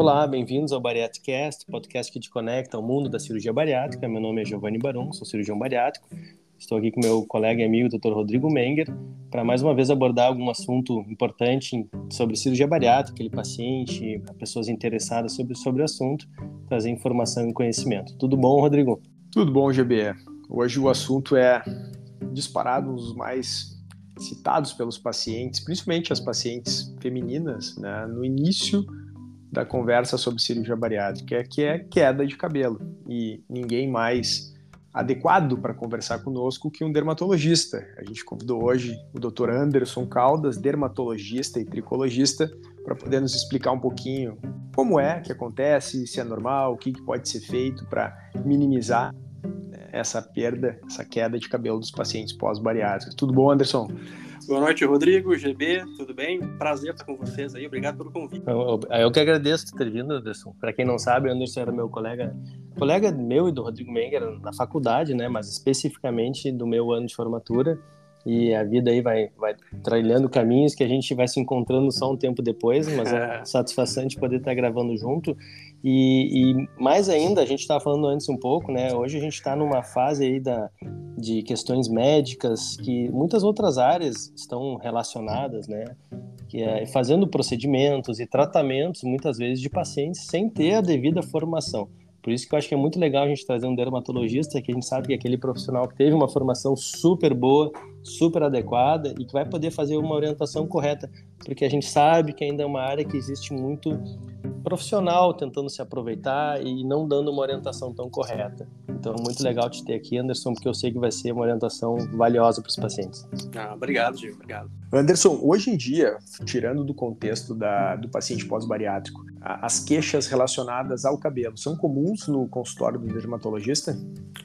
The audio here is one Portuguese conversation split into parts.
Olá, bem-vindos ao Bariatricast, podcast que te conecta ao mundo da cirurgia bariátrica. Meu nome é Giovanni Barum, sou cirurgião bariátrico. Estou aqui com meu colega e amigo, Dr. Rodrigo Menger, para mais uma vez abordar algum assunto importante sobre cirurgia bariátrica, aquele paciente, pessoas interessadas sobre, sobre o assunto, trazer informação e conhecimento. Tudo bom, Rodrigo? Tudo bom, GB. Hoje o assunto é disparado um dos mais citados pelos pacientes, principalmente as pacientes femininas, né, no início da conversa sobre cirurgia bariátrica, que é queda de cabelo. E ninguém mais adequado para conversar conosco que um dermatologista. A gente convidou hoje o Dr. Anderson Caldas, dermatologista e tricologista, para poder nos explicar um pouquinho como é que acontece, se é normal, o que, que pode ser feito para minimizar essa perda, essa queda de cabelo dos pacientes pós-bariátricos. Tudo bom, Anderson? Boa noite, Rodrigo, GB, tudo bem? Prazer estar com vocês aí, obrigado pelo convite. Eu, eu que agradeço ter vindo, Anderson. Para quem não sabe, Anderson era meu colega, colega meu e do Rodrigo Menger na faculdade, né, mas especificamente do meu ano de formatura e a vida aí vai, vai trilhando caminhos que a gente vai se encontrando só um tempo depois, mas é satisfação de poder estar gravando junto. E, e mais ainda, a gente estava falando antes um pouco, né? Hoje a gente está numa fase aí da, de questões médicas que muitas outras áreas estão relacionadas, né? Que é fazendo procedimentos e tratamentos, muitas vezes, de pacientes sem ter a devida formação. Por isso que eu acho que é muito legal a gente trazer um dermatologista, que a gente sabe que é aquele profissional que teve uma formação super boa, super adequada e que vai poder fazer uma orientação correta, porque a gente sabe que ainda é uma área que existe muito profissional tentando se aproveitar e não dando uma orientação tão correta. Então, é muito legal te ter aqui, Anderson, porque eu sei que vai ser uma orientação valiosa para os pacientes. Ah, obrigado, Gil, obrigado. Anderson, hoje em dia, tirando do contexto da, do paciente pós-bariátrico, as queixas relacionadas ao cabelo são comuns no consultório do dermatologista?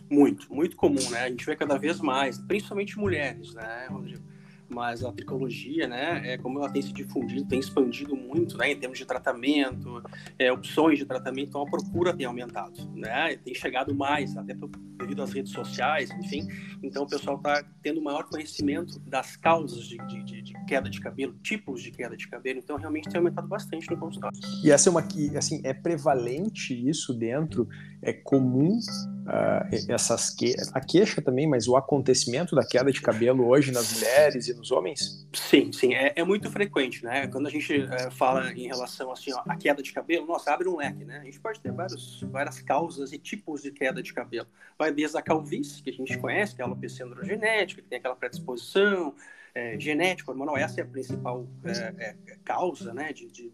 Muito, muito comum, né? A gente vê cada vez mais, principalmente mulheres, né, Rodrigo? Mas a tricologia, né, é como ela tem se difundido, tem expandido muito, né, em termos de tratamento, é, opções de tratamento, então a procura tem aumentado, né, tem chegado mais, até devido às redes sociais, enfim, então o pessoal está tendo maior conhecimento das causas de, de, de, queda de cabelo, tipos de queda de cabelo, então realmente tem aumentado bastante no consultório. E essa é uma, assim, é prevalente isso dentro, é comum uh, essas que... a queixa também, mas o acontecimento da queda de cabelo hoje nas mulheres e nos homens? Sim, sim, é, é muito frequente, né? Quando a gente é, fala em relação assim, ó, a queda de cabelo, nossa, abre um leque, né? A gente pode ter vários, várias causas e tipos de queda de cabelo. Vai desde a calvície, que a gente conhece, que é a alopecia androgenética, que tem aquela predisposição, é, genético, hormonal, essa é a principal é, é, causa né, de, de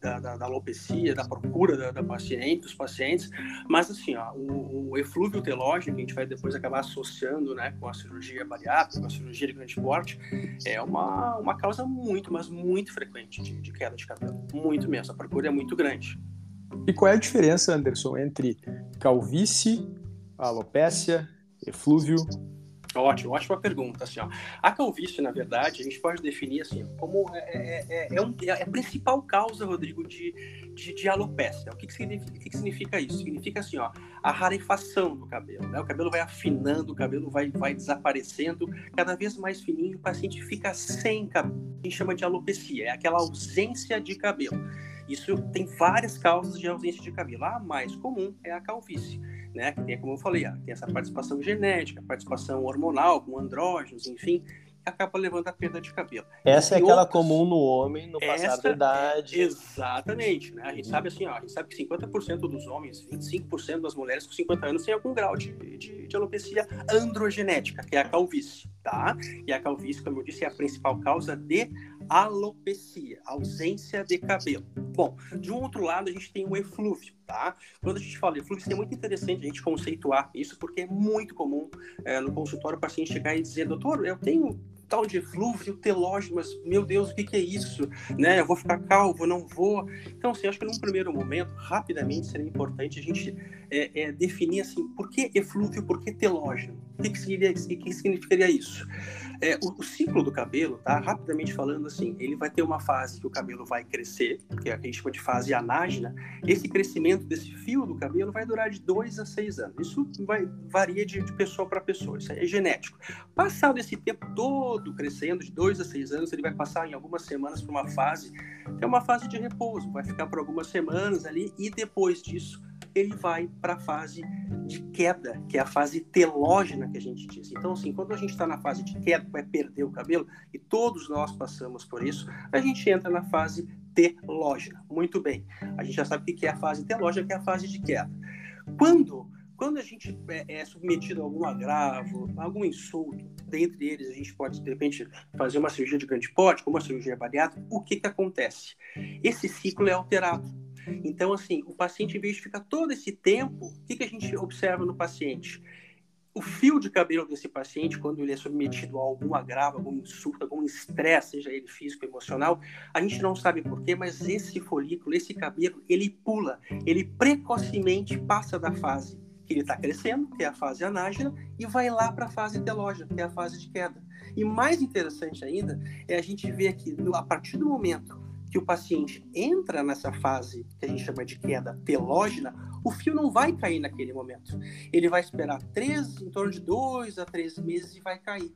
da, da, da, alopecia, da procura da, da, paciente, dos pacientes, mas assim, ó, o, o eflúvio telógico, que a gente vai depois acabar associando né, com a cirurgia bariátrica, com a cirurgia de grande porte, é uma, uma causa muito, mas muito frequente de, de queda de cabelo, muito mesmo, a procura é muito grande. E qual é a diferença, Anderson, entre calvície, alopécia, eflúvio Ótimo, ótima pergunta. Assim, ó. A calvície, na verdade, a gente pode definir assim, como é, é, é, é, um, é a principal causa, Rodrigo, de, de, de alopecia. O que, que, significa, que, que significa isso? Significa assim, ó, a rarefação do cabelo. Né? O cabelo vai afinando, o cabelo vai, vai desaparecendo, cada vez mais fininho, o paciente fica sem cabelo. A gente chama de alopecia, é aquela ausência de cabelo. Isso tem várias causas de ausência de cabelo. A mais comum é a calvície né? Que tem, como eu falei, tem essa participação genética, participação hormonal, com andrógenos, enfim, que acaba levando a perda de cabelo. Essa é aquela outros, comum no homem no passado da é idade. É, exatamente, né? A gente sabe assim, ó, a gente sabe que 50% dos homens, 25% das mulheres com 50 anos têm algum grau de, de, de, alopecia androgenética, que é a calvície, tá? E a calvície, como eu disse, é a principal causa de alopecia, ausência de cabelo. Bom, de um outro lado, a gente tem o eflúvio, tá? Quando a gente fala eflúvio, é muito interessante a gente conceituar isso, porque é muito comum é, no consultório o paciente chegar e dizer, doutor, eu tenho tal de eflúvio telógeno, mas meu Deus, o que, que, é isso? Né? Eu vou ficar calvo, não vou. Então, assim, acho que num primeiro momento, rapidamente, seria importante a gente é, é, definir assim, por que eflúvio, por que telógeno? O que, que, significaria, que significaria isso? É, o, o, ciclo do cabelo, tá? Rapidamente falando assim, ele vai ter uma fase que o cabelo vai crescer, que a gente chama de fase anágena. Esse crescimento desse fio do cabelo vai durar de dois a seis anos. Isso vai, varia de, de pessoa para pessoa, isso é genético. Passado esse tempo todo crescendo, de dois a seis anos, ele vai passar em algumas semanas por uma fase, que é uma fase de repouso, vai ficar por algumas semanas ali, e depois disso ele vai para a fase de queda, que é a fase telógena que a gente diz. Então, assim, quando a gente está na fase de queda, vai perder o cabelo, e todos nós passamos por isso, a gente entra na fase telógena. Muito bem. A gente já sabe o que é a fase telógena, que é a fase de queda. Quando quando a gente é, é, submetido a algum agravo, algum insulto, dentre eles a gente pode, de repente, fazer uma cirurgia de grande porte, como uma cirurgia bariátrica, o que, que acontece? Esse ciclo é alterado. Então, assim, o paciente, em vez de ficar todo esse tempo, o que, que a gente observa no paciente? O fio de cabelo desse paciente, quando ele é submetido a algum agravo, algum insulto, algum estresse, seja ele físico, emocional, a gente não sabe porquê, mas esse folículo, esse cabelo, ele pula, ele precocemente passa da fase que ele está crescendo, que é a fase anágena, e vai lá para a fase telógena, que é a fase de queda. E mais interessante ainda é a gente ver aqui, a partir do momento que o paciente entra nessa fase que a gente chama de queda telógena, o fio não vai cair naquele momento. Ele vai esperar três, em torno de dois a três meses e vai cair.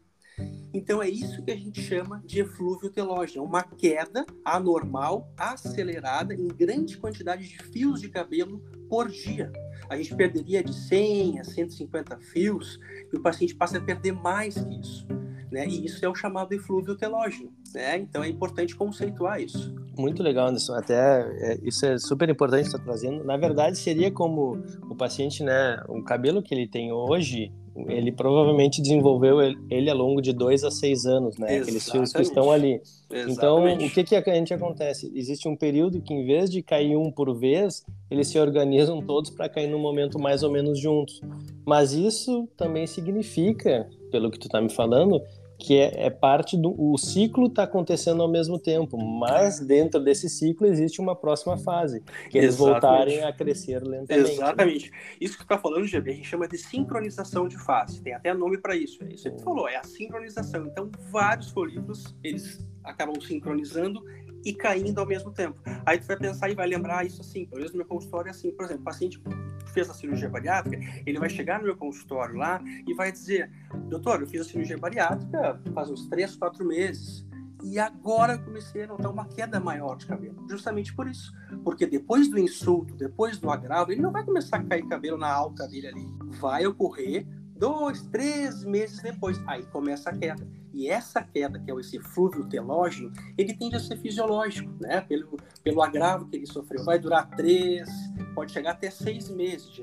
Então é isso que a gente chama de eflúvio telógeno, uma queda anormal, acelerada em grande quantidade de fios de cabelo por dia. A gente perderia de 100 a 150 fios e o paciente passa a perder mais que isso. Né? E isso é o chamado eflúvio telógeno. Né? Então é importante conceituar isso. Muito legal, Anderson. Até é, isso é super importante estar trazendo. Na verdade, seria como o paciente, né? O cabelo que ele tem hoje, ele provavelmente desenvolveu ele, ao longo de dois a seis anos, né? Exatamente. Aqueles fios que estão ali. Exatamente. Então, o que que a gente acontece? Existe um período que, em vez de cair um por vez, eles se organizam todos para cair num momento mais ou menos juntos. Mas isso também significa, pelo que tu está me falando, que é, é, parte do o ciclo está acontecendo ao mesmo tempo, mas dentro desse ciclo existe uma próxima fase, que eles Exatamente. voltarem a crescer lentamente. Exatamente. Né? Isso que você está falando, GB, a gente chama de sincronização de fase. Tem até nome para isso. É isso que você falou, é a sincronização. Então, vários folículos eles acabam sincronizando e caindo ao mesmo tempo. Aí tu vai pensar e vai lembrar isso assim, pelo menos no meu consultório é assim, por exemplo, paciente fez a cirurgia bariátrica, ele vai chegar no meu consultório lá e vai dizer, doutor, eu fiz a cirurgia bariátrica faz uns 3, 4 meses, e agora comecei a notar uma queda maior de cabelo. Justamente por isso. Porque depois do insulto, depois do agravo, ele não vai começar a cair cabelo na alta dele ali. Vai ocorrer dois, três meses depois. Aí começa a queda. E essa queda, que é esse flúvio telógeno, ele tende a ser fisiológico, né? Pelo, pelo agravo que ele sofreu. Vai durar três, pode chegar até seis meses.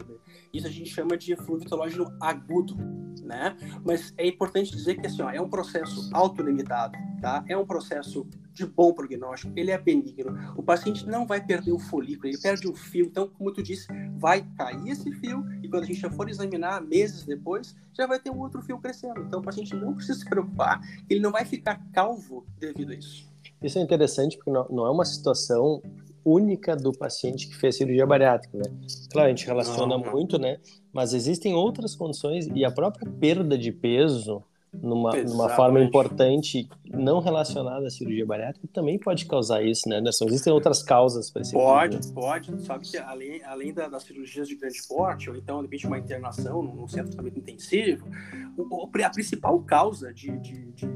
Isso a gente chama de flúvio telógeno agudo, né? Mas é importante dizer que assim, ó, é um processo autolimitado, tá? É um processo de bom prognóstico, ele é benigno. O paciente não vai perder o folículo, ele perde o fio. Então, como tu disse, vai cair esse fio e quando a gente já for examinar meses depois, já vai ter um outro fio crescendo. Então, o paciente não precisa se preocupar, ele não vai ficar calvo devido a isso. Isso é interessante porque não, é uma situação única do paciente que fez cirurgia bariátrica, né? Claro, a gente relaciona não, não. muito, né? Mas existem outras condições e a própria perda de peso numa, numa forma importante não relacionada à cirurgia bariátrica também pode causar isso, né, Anderson? Existem outras causas para esse Pode, tipo pode. Sabe que além, além da, das cirurgias de grande porte, ou então, de repente, uma internação num centro de tratamento intensivo, o, a principal causa de, de, de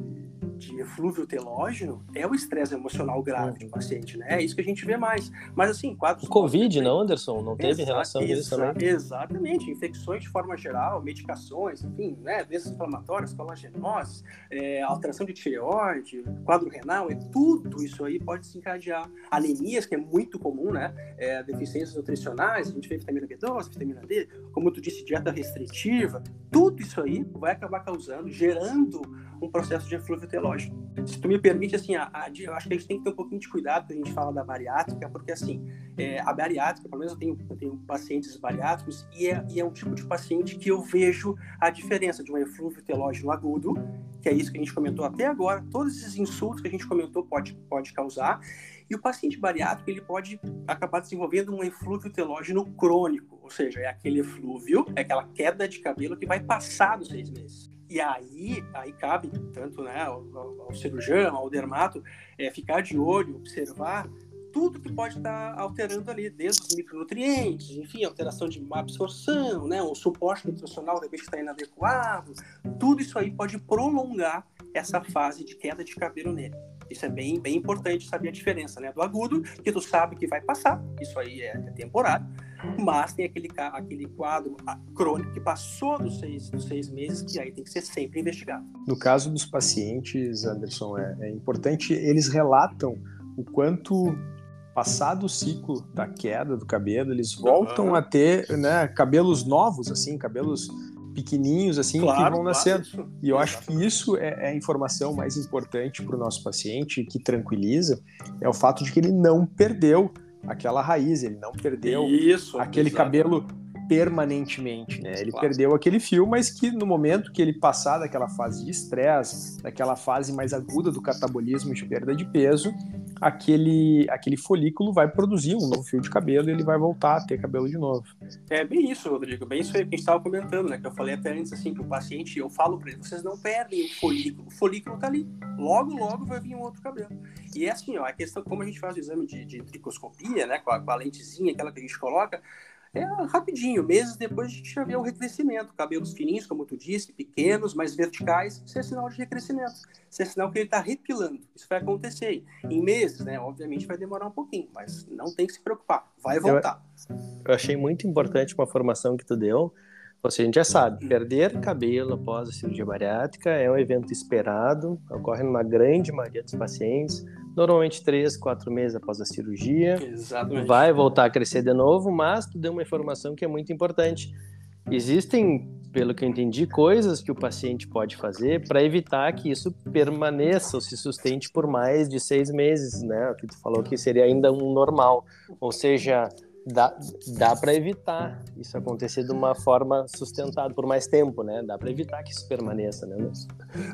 de eflúvio telógeno é o estresse emocional grave do paciente, né? É isso que a gente vê mais. Mas assim, quadros. O Covid, não, Anderson? Não teve Exa relação disso também? Exatamente. Infecções de forma geral, medicações, enfim, né? Doenças inflamatórias, colagenose, é, alteração de tireoide, quadro renal, é tudo isso aí pode desencadear. Anemias, que é muito comum, né? É, deficiências nutricionais, a gente vê vitamina B12, vitamina D, como tu disse, dieta restritiva, tudo isso aí vai acabar causando, gerando um processo de eflúvio telógico. Se tu me permite, assim, a, a, eu acho que a gente tem que ter um pouquinho de cuidado quando a gente fala da bariátrica, porque, assim, é, a bariátrica, pelo menos eu tenho, eu tenho pacientes bariátricos, e é, e é um tipo de paciente que eu vejo a diferença de um eflúvio telógeno agudo, que é isso que a gente comentou até agora, todos esses insultos que a gente comentou pode, pode causar, e o paciente bariátrico ele pode acabar desenvolvendo um eflúvio telógeno crônico, ou seja, é aquele eflúvio, é aquela queda de cabelo que vai passar dos seis meses. E aí, aí cabe tanto né, ao, ao cirurgião, ao dermato, é, ficar de olho, observar tudo que pode estar alterando ali, desde os micronutrientes, enfim, alteração de absorção, né, o suporte nutricional de repente está inadequado, tudo isso aí pode prolongar essa fase de queda de cabelo nele. Isso é bem, bem importante saber a diferença né, do agudo, que tu sabe que vai passar, isso aí é, é temporário, mas tem aquele, aquele quadro crônico que passou dos seis, dos seis meses, que aí tem que ser sempre investigado. No caso dos pacientes, Anderson, é, é importante, eles relatam o quanto passado o ciclo da queda do cabelo, eles voltam uhum. a ter né, cabelos novos, assim, cabelos pequenininhos, assim, claro, que vão nascer. Claro, e eu acho que isso é, é a informação mais importante para o nosso paciente, que tranquiliza, é o fato de que ele não perdeu aquela raiz, ele não perdeu isso, aquele cabelo permanentemente, né? Ele claro. perdeu aquele fio, mas que no momento que ele passar daquela fase de estresse, daquela fase mais aguda do catabolismo de perda de peso, aquele, aquele folículo vai produzir um novo fio de cabelo e ele vai voltar a ter cabelo de novo. É bem isso, Rodrigo, bem isso aí que a gente estava comentando, né? Que eu falei até antes, assim, que o paciente, eu falo para ele, vocês não perdem o folículo, o folículo tá ali, logo, logo vai vir um outro cabelo. E é assim, ó, a questão, como a gente faz o exame de, de tricoscopia, né, com a, com a lentezinha, aquela que a gente coloca, é rapidinho, meses depois a gente já vê o recrescimento. Cabelos fininhos, como tu disse, pequenos, mais verticais, isso é sinal de recrescimento. Isso é sinal que ele está repilando. Isso vai acontecer em meses, né? Obviamente vai demorar um pouquinho, mas não tem que se preocupar, vai voltar. Eu, eu achei muito importante uma formação que tu deu, seja, a gente já sabe, perder cabelo após a cirurgia bariátrica é um evento esperado, ocorre numa grande maioria dos pacientes, normalmente três, quatro meses após a cirurgia. Exatamente. Vai voltar a crescer de novo, mas tu deu uma informação que é muito importante. Existem, pelo que eu entendi, coisas que o paciente pode fazer para evitar que isso permaneça ou se sustente por mais de seis meses, né? O que tu falou que seria ainda um normal. Ou seja, dá, dá para evitar isso acontecer de uma forma sustentada por mais tempo, né? Dá para evitar que isso permaneça, né?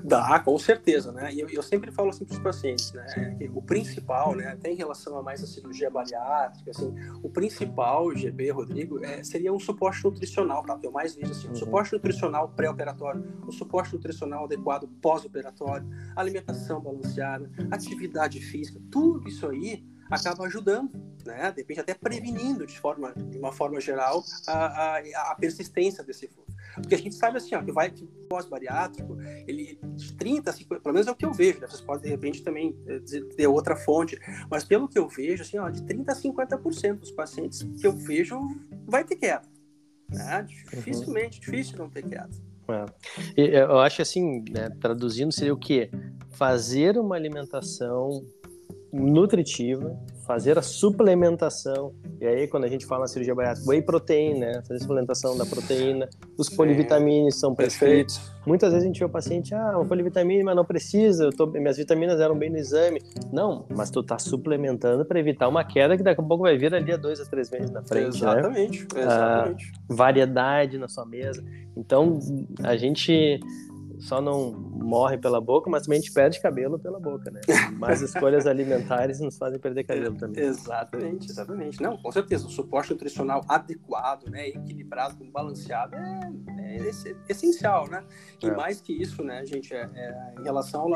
Dá, com certeza, né? E eu, eu sempre falo assim para os pacientes, né? Que o principal, né? Até em relação a mais a cirurgia bariátrica, assim, o principal, GB, Rodrigo, é, seria um suporte nutricional, tá? Eu mais vejo assim, um uhum. suporte nutricional pré-operatório, um suporte nutricional adequado pós-operatório, alimentação balanceada, atividade física, tudo isso aí acaba ajudando, né? De repente até prevenindo de forma, de uma forma geral, a, a, a persistência desse fluxo. Porque a gente sabe assim, ó, que vai que pós-bariátrico, ele de 30 a 50, pelo menos é o que eu vejo, né? Vocês podem de repente também eh, ter outra fonte, mas pelo que eu vejo, assim, ó, de 30 a 50% dos pacientes que eu vejo vai ter queda. Né? Dificilmente, uhum. difícil não ter queda. É. Eu acho assim, né, traduzindo, seria o quê? Fazer uma alimentação nutritiva, fazer a suplementação. E aí, quando a gente fala na cirurgia bariátrica, whey protein, né? Fazer a suplementação da proteína. Os polivitamínicos são perfeitos. Perfeito. Muitas vezes a gente vê o paciente, ah, uma polivitamina, mas não precisa, tô, minhas vitaminas eram bem no exame. Não, mas tu tá suplementando para evitar uma queda que daqui a pouco vai vir ali a dois a três meses na frente, exatamente, né? Exatamente, ah, variedade na sua mesa. Então, a gente só não morre pela boca, mas também a gente perde cabelo pela boca, né? Mas escolhas alimentares nos fazem perder cabelo também. Exatamente, exatamente. Não, com certeza. O suporte nutricional adequado, né, equilibrado, balanceado é, é essencial, né? E é. mais que isso, né, gente, é, é em relação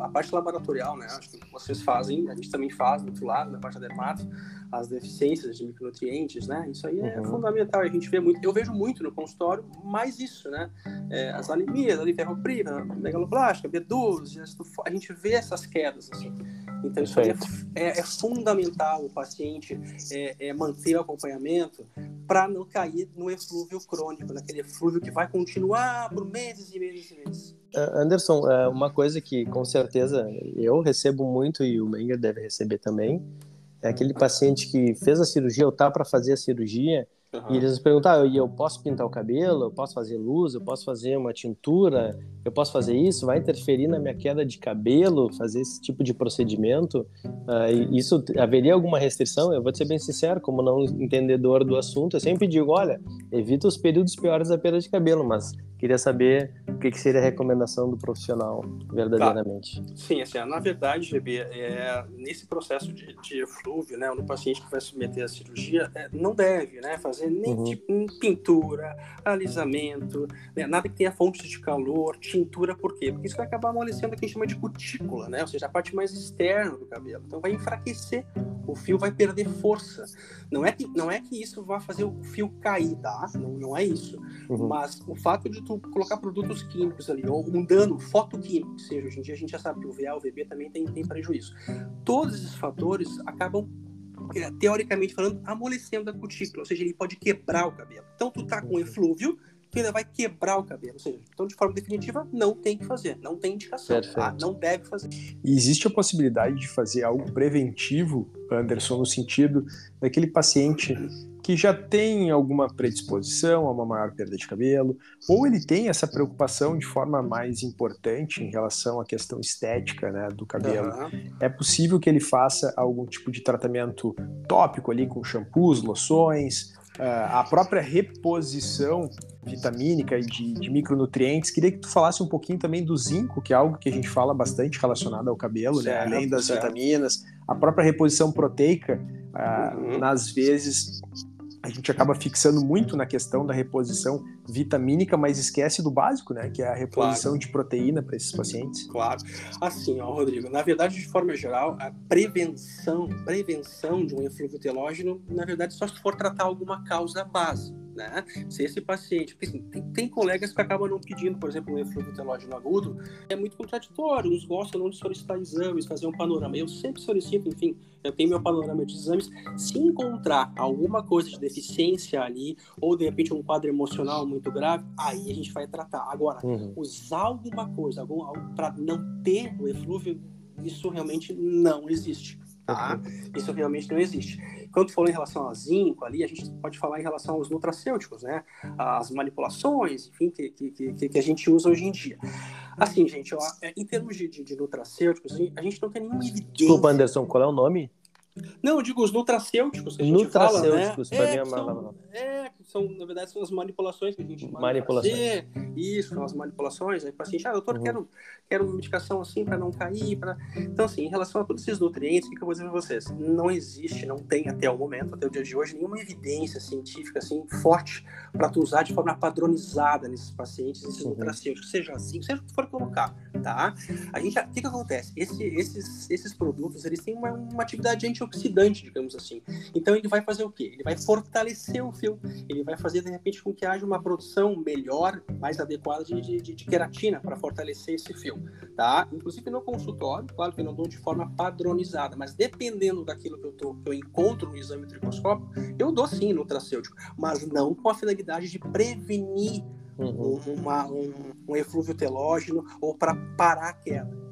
à parte laboratorial, né? Acho que vocês fazem, a gente também faz do outro lado, na parte da dermato, as deficiências de micronutrientes, né? Isso aí é uhum. fundamental. A gente vê muito, eu vejo muito no consultório mais isso, né? É, as anemias, ali, ferroprina, megaloblástica, B12, a gente vê essas quedas, assim. Então, isso é, é, é, fundamental o paciente é, é manter o acompanhamento para não cair no eflúvio crônico, naquele eflúvio que vai continuar por meses e meses e meses. Anderson, é, uma coisa que com certeza eu recebo muito e o Menger deve receber também é aquele paciente que fez a cirurgia ou tá para fazer a cirurgia Uhum. E eles perguntaram, ah, eu posso pintar o cabelo, eu posso fazer luz, eu posso fazer uma tintura, eu posso fazer isso? Vai interferir na minha queda de cabelo, fazer esse tipo de procedimento? Uh, isso haveria alguma restrição? Eu vou ser bem sincero, como não entendedor do assunto, eu sempre digo, olha, evita os períodos piores da perda de cabelo, mas queria saber o que, que seria a recomendação do profissional, verdadeiramente. Tá. Sim, assim, na verdade, GB, é, nesse processo de, de eflúvio, né, no paciente que vai submeter a cirurgia, é, não deve, né, fazer fazer nem uhum. tipo, pintura, alisamento, né? nada que tenha fontes de calor, tintura, por quê? Porque isso vai acabar amolecendo o que a gente chama de cutícula, né? Ou seja, a parte mais externa do cabelo. Então vai enfraquecer, o fio vai perder força. Não é que, não é que isso vai fazer o fio cair, tá? Não, não é isso. Uhum. Mas o fato de tu colocar produtos químicos ali, ou um dano fotoquímico, que seja, hoje em dia a gente já sabe que o VA, o VB também tem, tem prejuízo. Todos esses fatores acabam é, teoricamente falando, amolecendo a cutícula, ou seja, ele pode quebrar o cabelo. Então, tu tá com uhum. eflúvio, tu ainda vai quebrar o cabelo. Ou seja, então, de forma definitiva, não tem que fazer, não tem indicação, tá? não deve fazer. E existe a possibilidade de fazer algo preventivo, Anderson, no sentido daquele paciente que já tem alguma predisposição a uma maior perda de cabelo, ou ele tem essa preocupação de forma mais importante em relação à questão estética né, do cabelo. Uhum. É possível que ele faça algum tipo de tratamento tópico ali com shampoos, loções, uh, a própria reposição vitamínica e de, de, micronutrientes. Queria que tu falasse um pouquinho também do zinco, que é algo que a gente fala bastante relacionado ao cabelo, né? certo, né? além das certo. vitaminas, a própria reposição proteica, uh, uhum. nas vezes a gente acaba fixando muito na questão da reposição vitamínica, mas esquece do básico, né? Que é a reposição claro. de proteína para esses pacientes. Claro. Assim, ó, Rodrigo, na verdade, de forma geral, a prevenção, prevenção de um eflúvio telógeno, na verdade, só se for tratar alguma causa base né? Se esse paciente, assim, tem, tem, colegas que acabam não pedindo, por exemplo, um eflúvio telógeno agudo, é muito contraditório, uns gostam não de solicitar exames, fazer um panorama. Eu sempre solicito, enfim, eu tenho meu panorama de exames. Se encontrar alguma coisa de deficiência ali, ou de repente um quadro emocional muito grave, aí a gente vai tratar. Agora, uhum. usar alguma coisa, algum, para não ter o eflúvio, isso realmente não existe. Tá? Isso realmente não existe. Quando falou em relação ao zinco ali, a gente pode falar em relação aos nutracêuticos, né? As manipulações, enfim, que, que, que, que a gente usa hoje em dia. Assim, gente, ó, é, em termos de, de, de nutracêuticos, a gente não tem nenhuma evidência. Desculpa, Anderson, qual é o nome? Não, eu digo os nutracêuticos que a gente nutracêuticos, fala, né? É, são, é, são, na verdade, são as manipulações que a gente manipulações. fazer. Isso, são as manipulações. Aí o paciente, ah, doutor, uhum. quero, quero uma medicação assim para não cair. Pra... Então, assim, em relação a todos esses nutrientes, o que eu vou dizer para vocês? Não existe, não tem até o momento, até o dia de hoje, nenhuma evidência científica assim forte para tu usar de forma padronizada nesses pacientes, esses uhum. nutracêuticos, seja assim, seja o que for colocar, tá? A gente, o que, que acontece? Esse, esses, esses produtos, eles têm uma, uma atividade anti antioxidante, digamos assim. Então ele vai fazer o quê? Ele vai fortalecer o fio, ele vai fazer de repente com que haja uma produção melhor, mais adequada de, de, de queratina para fortalecer esse fio, tá? Inclusive no consultório, claro que eu não dou de forma padronizada, mas dependendo daquilo que eu, tô, que eu encontro no exame tricoscópio, eu dou sim nutracêutico, mas não com a finalidade de prevenir uhum. uma, um, um eflúvio telógeno ou para parar a queda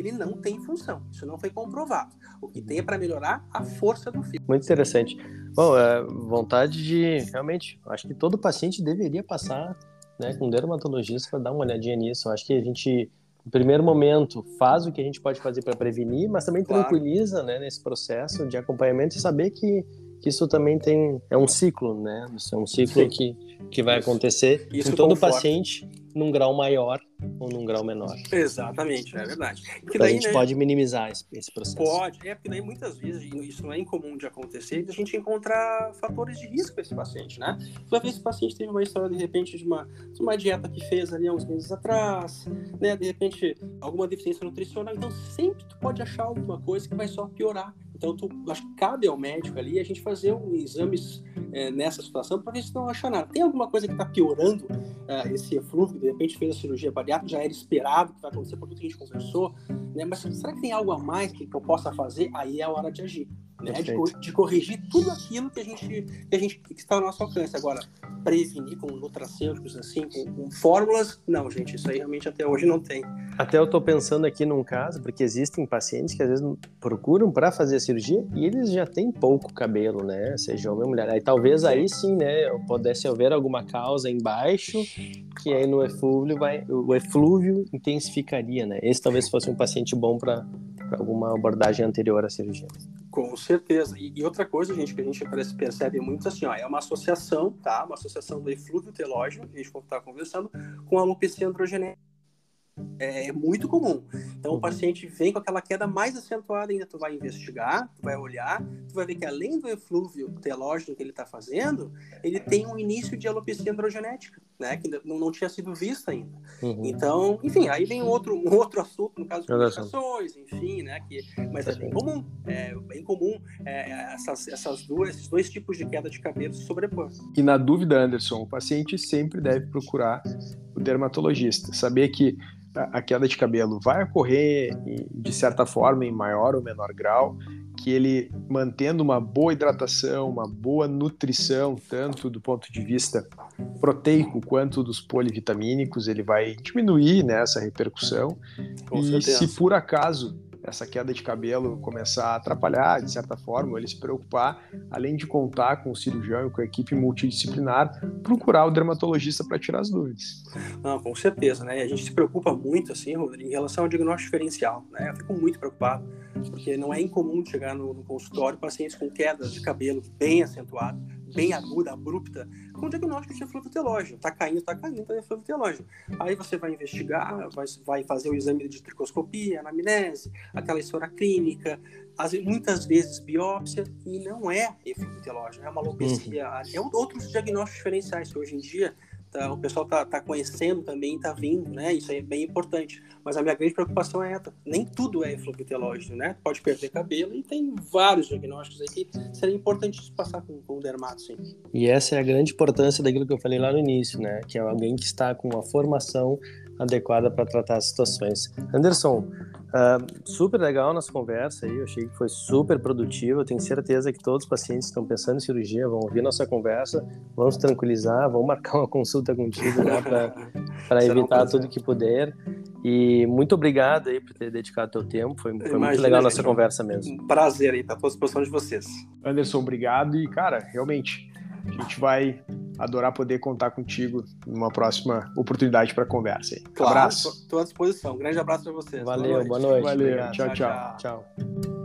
ele não tem função. Isso não foi comprovado. O que tem é para melhorar a força do fio. Muito interessante. Bom, é, vontade de realmente, acho que todo paciente deveria passar, né, com um dermatologista para dar uma olhadinha nisso. acho que a gente no primeiro momento faz o que a gente pode fazer para prevenir, mas também claro. tranquiliza, né, nesse processo de acompanhamento e saber que que isso também tem é um ciclo, né? Isso é um ciclo que, que vai acontecer isso com todo conforme. paciente num grau maior ou num grau menor. Exatamente, é verdade. Porque daí, a gente né, pode minimizar esse, esse, processo. Pode, é porque daí muitas vezes isso não é incomum de acontecer, a gente encontrar fatores de risco para esse paciente, né? Uma vez esse paciente teve uma história de repente de uma, de uma dieta que fez ali há uns meses atrás, né? De repente alguma deficiência nutricional, então sempre tu pode achar alguma coisa que vai só piorar. Então, tu, acho que cabe ao médico ali a gente fazer um exames é, nessa situação para ver se não acha nada. Tem alguma coisa que está piorando uh, esse eflúvio, de repente fez a cirurgia bariátrica, já era esperado que vai acontecer por tudo que a gente conversou, né? mas será que tem algo a mais que, que eu possa fazer? Aí é a hora de agir né? De, de, corrigir tudo aquilo que a gente que a gente que está ao nosso alcance. Agora, prevenir com nutracêuticos assim, com, com, fórmulas, não, gente, isso aí realmente até hoje não tem. Até eu estou pensando aqui num caso, porque existem pacientes que às vezes procuram para fazer a cirurgia e eles já têm pouco cabelo, né? Seja homem ou mulher. Aí talvez aí sim, né, pudesse haver alguma causa embaixo que aí no eflúvio vai o eflúvio intensificaria, né? Esse talvez fosse um paciente bom para alguma abordagem anterior à cirurgia. Com certeza. E, e, outra coisa, gente, que a gente percebe muito assim, ó, é uma associação, tá? Uma associação do eflúvio telógeno, que a gente está conversando, com a alopecia androgenética É, é muito comum. Então, o uhum. paciente vem com aquela queda mais acentuada ainda, tu vai investigar, tu vai olhar, tu vai ver que além do eflúvio telógeno que ele está fazendo, ele tem um início de alopecia androgenética, né, que não, não tinha sido vista ainda. Uhum. Então, enfim, aí vem um outro, um outro assunto, no caso de complicações, enfim, né, que, mas é bem comum, é bem comum é, essas, essas duas, esses dois tipos de queda de cabelo se sobrepor. E na dúvida, Anderson, o paciente sempre deve procurar o dermatologista, saber que a queda de cabelo vai ocorrer de certa forma em maior ou menor grau, que ele mantendo uma boa hidratação, uma boa nutrição, tanto do ponto de vista proteico quanto dos polivitamínicos, ele vai diminuir né, essa repercussão. Com e certeza. se por acaso essa queda de cabelo começar a atrapalhar, de certa forma, ele se preocupar, além de contar com o cirurgião e com a equipe multidisciplinar, procurar o dermatologista para tirar as dúvidas. Não, com certeza, né? A gente se preocupa muito, assim, Rodrigo, em relação ao diagnóstico diferencial, né? Eu fico muito preocupado, porque não é incomum chegar no, no consultório pacientes com quedas de cabelo bem acentuadas, bem aguda, abrupta, com diagnóstico de telógeno. Tá caindo, tá caindo, tá telógeno. Aí você vai investigar, vai, vai fazer o exame de tricoscopia, anamnese, aquela história clínica, as, muitas vezes biópsia, e não é eflúvio telógeno, é uma alopecia. Uhum. É outros diagnósticos diferenciais que hoje em dia tá, o pessoal tá, tá conhecendo também, tá vindo, né? Isso é bem importante. Mas a minha grande preocupação é essa. Nem tudo é eflúvio telógeno, né? Pode perder cabelo e tem vários diagnósticos aí que seria importante passar com, com o dermato, sim. E essa é a grande importância daquilo que eu falei lá no início, né? Que é alguém que está com uma formação adequada para tratar as situações. Anderson, Uh, super legal nossa conversa aí, eu achei que foi super produtiva. Eu tenho certeza que todos os pacientes que estão pensando em cirurgia vão ouvir nossa conversa, vão se tranquilizar, vão marcar uma consulta contigo né, para evitar tudo que puder. E muito obrigado aí por ter dedicado teu tempo, foi, foi muito legal a nossa conversa mesmo. Um prazer aí, tá à disposição de vocês. Anderson, obrigado e, cara, realmente, a gente vai adorar poder contar contigo numa próxima oportunidade para conversa. Aí. Claro, abraço. Estou à disposição. Um grande abraço para vocês. Valeu, boa noite. Boa noite. Valeu, tchau, tchau. tchau. tchau.